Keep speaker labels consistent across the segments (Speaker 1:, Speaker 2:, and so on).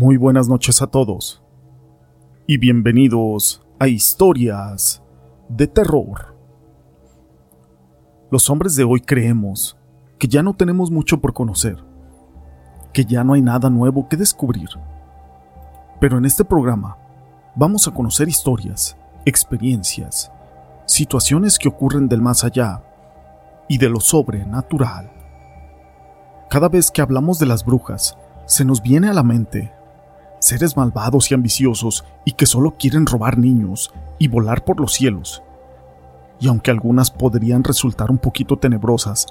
Speaker 1: Muy buenas noches a todos y bienvenidos a historias de terror. Los hombres de hoy creemos que ya no tenemos mucho por conocer, que ya no hay nada nuevo que descubrir. Pero en este programa vamos a conocer historias, experiencias, situaciones que ocurren del más allá y de lo sobrenatural. Cada vez que hablamos de las brujas, se nos viene a la mente seres malvados y ambiciosos y que solo quieren robar niños y volar por los cielos. Y aunque algunas podrían resultar un poquito tenebrosas,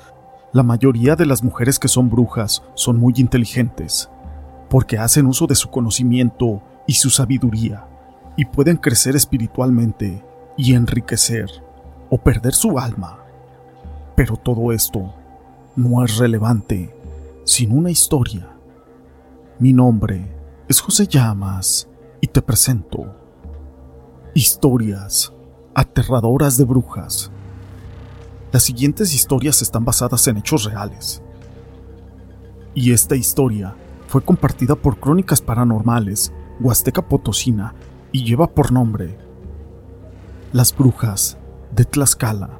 Speaker 1: la mayoría de las mujeres que son brujas son muy inteligentes, porque hacen uso de su conocimiento y su sabiduría, y pueden crecer espiritualmente y enriquecer o perder su alma. Pero todo esto no es relevante sin una historia. Mi nombre es José Llamas y te presento Historias aterradoras de brujas. Las siguientes historias están basadas en hechos reales. Y esta historia fue compartida por Crónicas Paranormales, Huasteca Potosina, y lleva por nombre Las Brujas de Tlaxcala.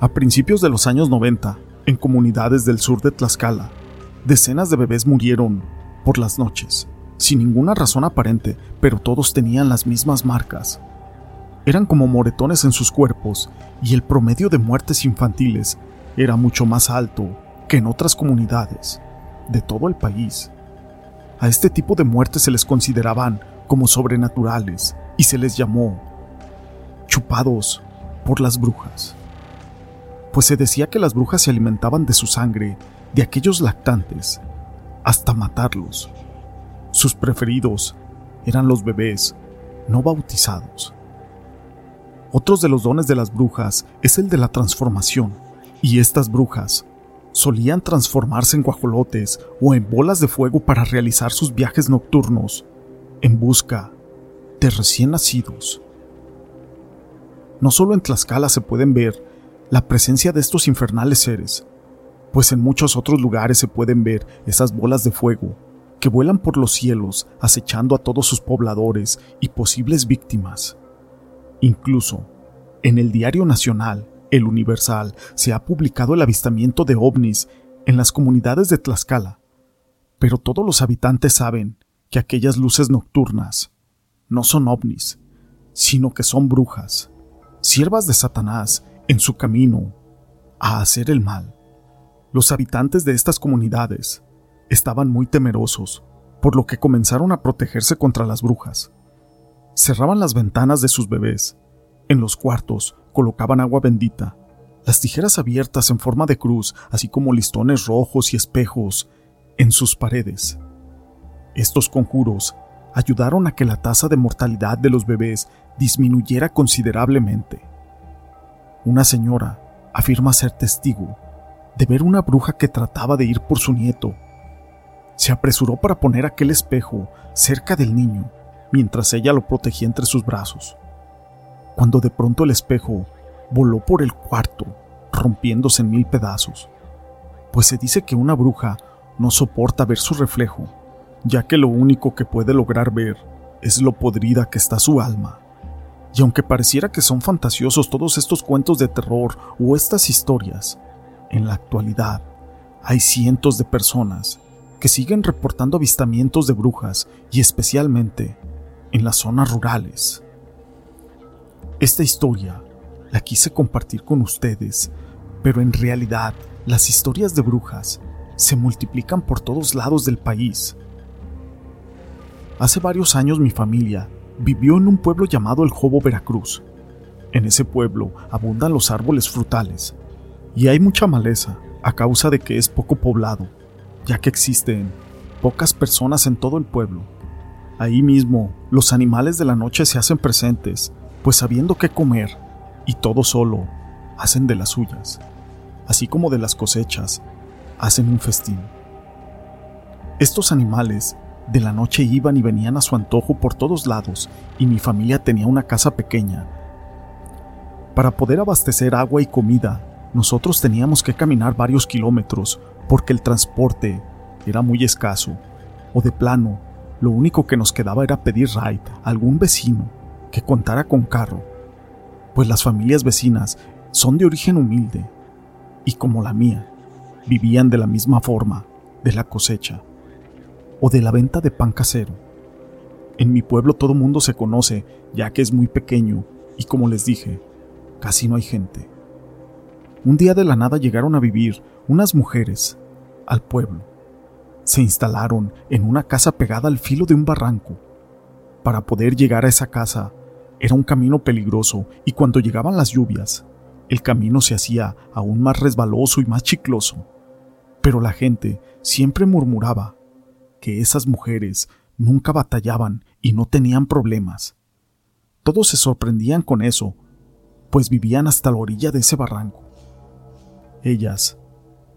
Speaker 1: A principios de los años 90, en comunidades del sur de Tlaxcala, decenas de bebés murieron por las noches sin ninguna razón aparente, pero todos tenían las mismas marcas. Eran como moretones en sus cuerpos, y el promedio de muertes infantiles era mucho más alto que en otras comunidades de todo el país. A este tipo de muertes se les consideraban como sobrenaturales y se les llamó chupados por las brujas. Pues se decía que las brujas se alimentaban de su sangre, de aquellos lactantes, hasta matarlos. Sus preferidos eran los bebés no bautizados. Otros de los dones de las brujas es el de la transformación, y estas brujas solían transformarse en guajolotes o en bolas de fuego para realizar sus viajes nocturnos en busca de recién nacidos. No solo en Tlaxcala se pueden ver la presencia de estos infernales seres, pues en muchos otros lugares se pueden ver esas bolas de fuego que vuelan por los cielos acechando a todos sus pobladores y posibles víctimas. Incluso, en el Diario Nacional, El Universal, se ha publicado el avistamiento de ovnis en las comunidades de Tlaxcala, pero todos los habitantes saben que aquellas luces nocturnas no son ovnis, sino que son brujas, siervas de Satanás en su camino a hacer el mal. Los habitantes de estas comunidades estaban muy temerosos, por lo que comenzaron a protegerse contra las brujas. Cerraban las ventanas de sus bebés. En los cuartos colocaban agua bendita, las tijeras abiertas en forma de cruz, así como listones rojos y espejos en sus paredes. Estos conjuros ayudaron a que la tasa de mortalidad de los bebés disminuyera considerablemente. Una señora afirma ser testigo de ver una bruja que trataba de ir por su nieto se apresuró para poner aquel espejo cerca del niño mientras ella lo protegía entre sus brazos. Cuando de pronto el espejo voló por el cuarto, rompiéndose en mil pedazos, pues se dice que una bruja no soporta ver su reflejo, ya que lo único que puede lograr ver es lo podrida que está su alma. Y aunque pareciera que son fantasiosos todos estos cuentos de terror o estas historias, en la actualidad hay cientos de personas que siguen reportando avistamientos de brujas y especialmente en las zonas rurales. Esta historia la quise compartir con ustedes, pero en realidad las historias de brujas se multiplican por todos lados del país. Hace varios años mi familia vivió en un pueblo llamado El Jobo, Veracruz. En ese pueblo abundan los árboles frutales y hay mucha maleza a causa de que es poco poblado ya que existen pocas personas en todo el pueblo. Ahí mismo, los animales de la noche se hacen presentes, pues sabiendo qué comer, y todo solo, hacen de las suyas, así como de las cosechas, hacen un festín. Estos animales de la noche iban y venían a su antojo por todos lados, y mi familia tenía una casa pequeña. Para poder abastecer agua y comida, nosotros teníamos que caminar varios kilómetros porque el transporte era muy escaso, o de plano, lo único que nos quedaba era pedir ride a algún vecino que contara con carro, pues las familias vecinas son de origen humilde y como la mía, vivían de la misma forma, de la cosecha o de la venta de pan casero. En mi pueblo todo mundo se conoce, ya que es muy pequeño y como les dije, casi no hay gente. Un día de la nada llegaron a vivir unas mujeres al pueblo. Se instalaron en una casa pegada al filo de un barranco. Para poder llegar a esa casa era un camino peligroso y cuando llegaban las lluvias, el camino se hacía aún más resbaloso y más chicloso. Pero la gente siempre murmuraba que esas mujeres nunca batallaban y no tenían problemas. Todos se sorprendían con eso, pues vivían hasta la orilla de ese barranco. Ellas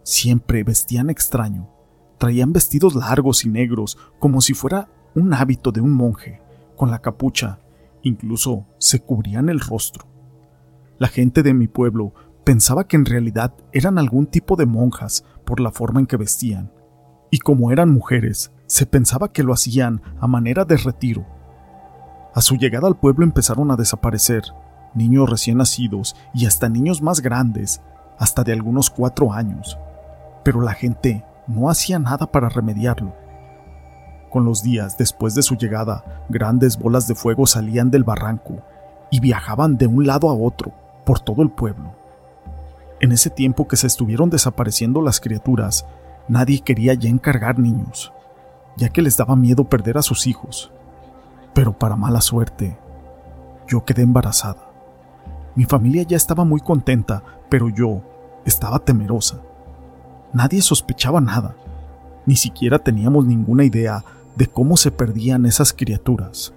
Speaker 1: siempre vestían extraño, traían vestidos largos y negros como si fuera un hábito de un monje, con la capucha, incluso se cubrían el rostro. La gente de mi pueblo pensaba que en realidad eran algún tipo de monjas por la forma en que vestían, y como eran mujeres, se pensaba que lo hacían a manera de retiro. A su llegada al pueblo empezaron a desaparecer niños recién nacidos y hasta niños más grandes, hasta de algunos cuatro años, pero la gente no hacía nada para remediarlo. Con los días después de su llegada, grandes bolas de fuego salían del barranco y viajaban de un lado a otro por todo el pueblo. En ese tiempo que se estuvieron desapareciendo las criaturas, nadie quería ya encargar niños, ya que les daba miedo perder a sus hijos. Pero para mala suerte, yo quedé embarazada. Mi familia ya estaba muy contenta, pero yo estaba temerosa. Nadie sospechaba nada, ni siquiera teníamos ninguna idea de cómo se perdían esas criaturas.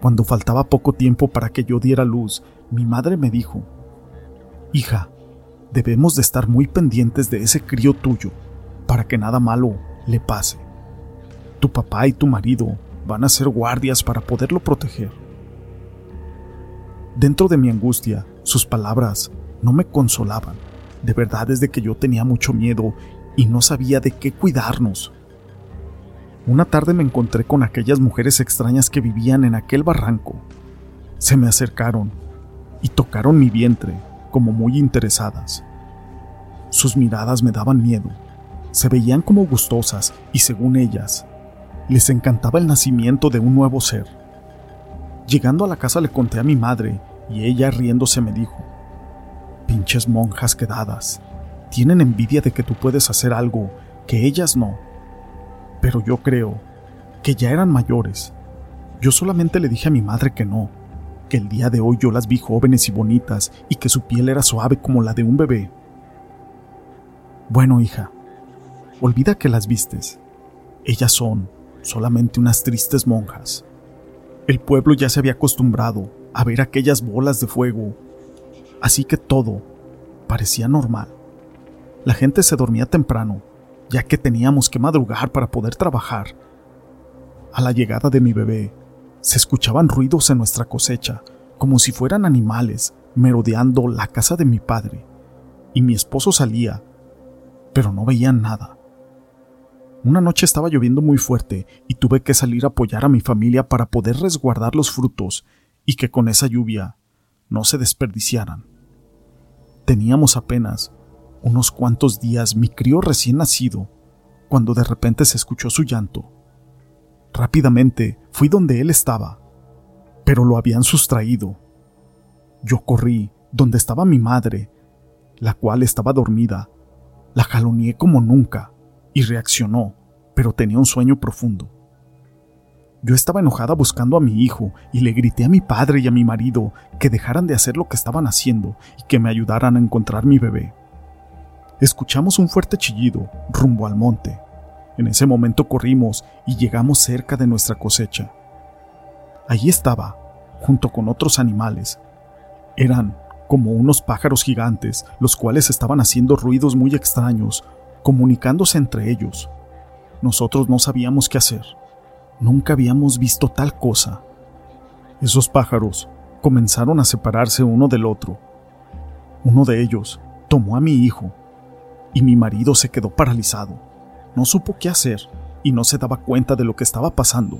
Speaker 1: Cuando faltaba poco tiempo para que yo diera luz, mi madre me dijo, Hija, debemos de estar muy pendientes de ese crío tuyo, para que nada malo le pase. Tu papá y tu marido van a ser guardias para poderlo proteger. Dentro de mi angustia, sus palabras no me consolaban. De verdad es de que yo tenía mucho miedo y no sabía de qué cuidarnos. Una tarde me encontré con aquellas mujeres extrañas que vivían en aquel barranco. Se me acercaron y tocaron mi vientre como muy interesadas. Sus miradas me daban miedo. Se veían como gustosas y según ellas, les encantaba el nacimiento de un nuevo ser. Llegando a la casa le conté a mi madre y ella riéndose me dijo, pinches monjas quedadas, tienen envidia de que tú puedes hacer algo que ellas no. Pero yo creo que ya eran mayores. Yo solamente le dije a mi madre que no, que el día de hoy yo las vi jóvenes y bonitas y que su piel era suave como la de un bebé. Bueno, hija, olvida que las vistes. Ellas son solamente unas tristes monjas. El pueblo ya se había acostumbrado a ver aquellas bolas de fuego, así que todo parecía normal. La gente se dormía temprano, ya que teníamos que madrugar para poder trabajar. A la llegada de mi bebé, se escuchaban ruidos en nuestra cosecha, como si fueran animales merodeando la casa de mi padre, y mi esposo salía, pero no veían nada. Una noche estaba lloviendo muy fuerte y tuve que salir a apoyar a mi familia para poder resguardar los frutos y que con esa lluvia no se desperdiciaran. Teníamos apenas unos cuantos días mi crío recién nacido cuando de repente se escuchó su llanto. Rápidamente fui donde él estaba, pero lo habían sustraído. Yo corrí donde estaba mi madre, la cual estaba dormida. La jaloneé como nunca y reaccionó, pero tenía un sueño profundo. Yo estaba enojada buscando a mi hijo y le grité a mi padre y a mi marido que dejaran de hacer lo que estaban haciendo y que me ayudaran a encontrar mi bebé. Escuchamos un fuerte chillido rumbo al monte. En ese momento corrimos y llegamos cerca de nuestra cosecha. Allí estaba, junto con otros animales. Eran como unos pájaros gigantes, los cuales estaban haciendo ruidos muy extraños, comunicándose entre ellos. Nosotros no sabíamos qué hacer. Nunca habíamos visto tal cosa. Esos pájaros comenzaron a separarse uno del otro. Uno de ellos tomó a mi hijo y mi marido se quedó paralizado. No supo qué hacer y no se daba cuenta de lo que estaba pasando.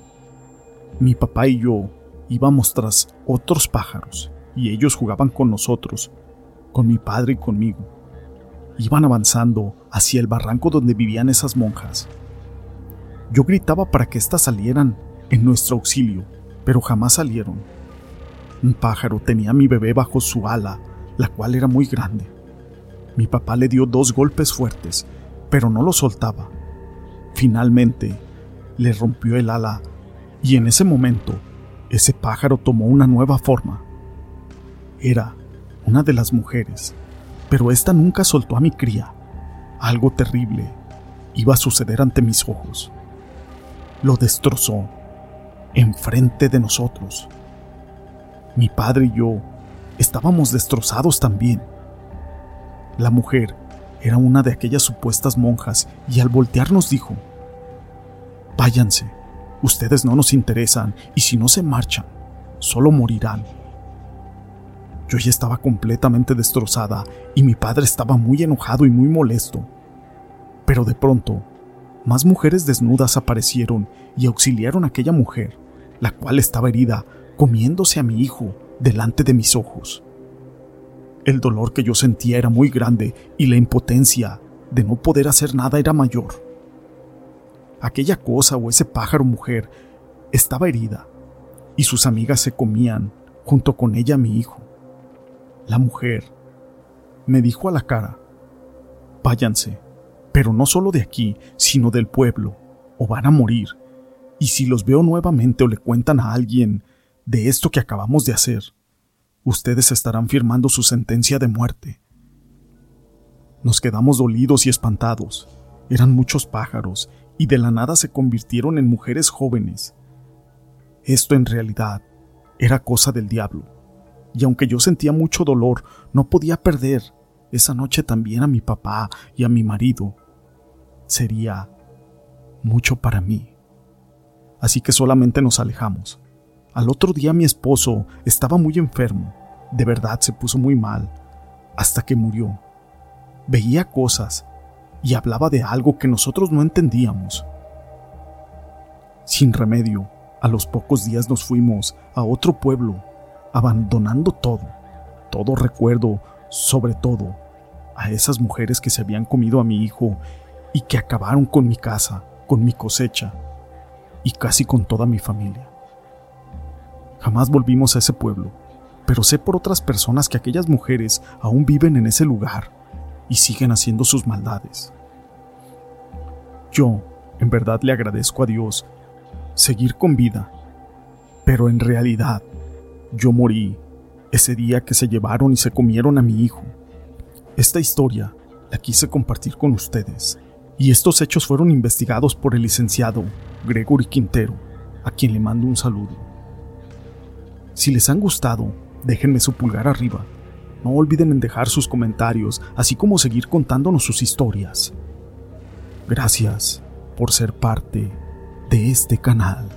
Speaker 1: Mi papá y yo íbamos tras otros pájaros y ellos jugaban con nosotros, con mi padre y conmigo. Iban avanzando hacia el barranco donde vivían esas monjas. Yo gritaba para que éstas salieran en nuestro auxilio, pero jamás salieron. Un pájaro tenía a mi bebé bajo su ala, la cual era muy grande. Mi papá le dio dos golpes fuertes, pero no lo soltaba. Finalmente, le rompió el ala y en ese momento, ese pájaro tomó una nueva forma. Era una de las mujeres, pero esta nunca soltó a mi cría. Algo terrible iba a suceder ante mis ojos. Lo destrozó enfrente de nosotros. Mi padre y yo estábamos destrozados también. La mujer era una de aquellas supuestas monjas y al voltear nos dijo, Váyanse, ustedes no nos interesan y si no se marchan, solo morirán. Yo ya estaba completamente destrozada y mi padre estaba muy enojado y muy molesto. Pero de pronto, más mujeres desnudas aparecieron y auxiliaron a aquella mujer, la cual estaba herida, comiéndose a mi hijo delante de mis ojos. El dolor que yo sentía era muy grande y la impotencia de no poder hacer nada era mayor. Aquella cosa o ese pájaro mujer estaba herida y sus amigas se comían junto con ella a mi hijo. La mujer me dijo a la cara, váyanse, pero no solo de aquí, sino del pueblo, o van a morir. Y si los veo nuevamente o le cuentan a alguien de esto que acabamos de hacer, ustedes estarán firmando su sentencia de muerte. Nos quedamos dolidos y espantados. Eran muchos pájaros y de la nada se convirtieron en mujeres jóvenes. Esto en realidad era cosa del diablo, y aunque yo sentía mucho dolor, no podía perder esa noche también a mi papá y a mi marido. Sería mucho para mí. Así que solamente nos alejamos. Al otro día mi esposo estaba muy enfermo, de verdad se puso muy mal, hasta que murió. Veía cosas y hablaba de algo que nosotros no entendíamos. Sin remedio, a los pocos días nos fuimos a otro pueblo, abandonando todo, todo recuerdo, sobre todo, a esas mujeres que se habían comido a mi hijo y que acabaron con mi casa, con mi cosecha y casi con toda mi familia. Jamás volvimos a ese pueblo, pero sé por otras personas que aquellas mujeres aún viven en ese lugar y siguen haciendo sus maldades. Yo, en verdad, le agradezco a Dios seguir con vida, pero en realidad yo morí ese día que se llevaron y se comieron a mi hijo. Esta historia la quise compartir con ustedes, y estos hechos fueron investigados por el licenciado Gregory Quintero, a quien le mando un saludo. Si les han gustado, déjenme su pulgar arriba no olviden en dejar sus comentarios, así como seguir contándonos sus historias. Gracias por ser parte de este canal.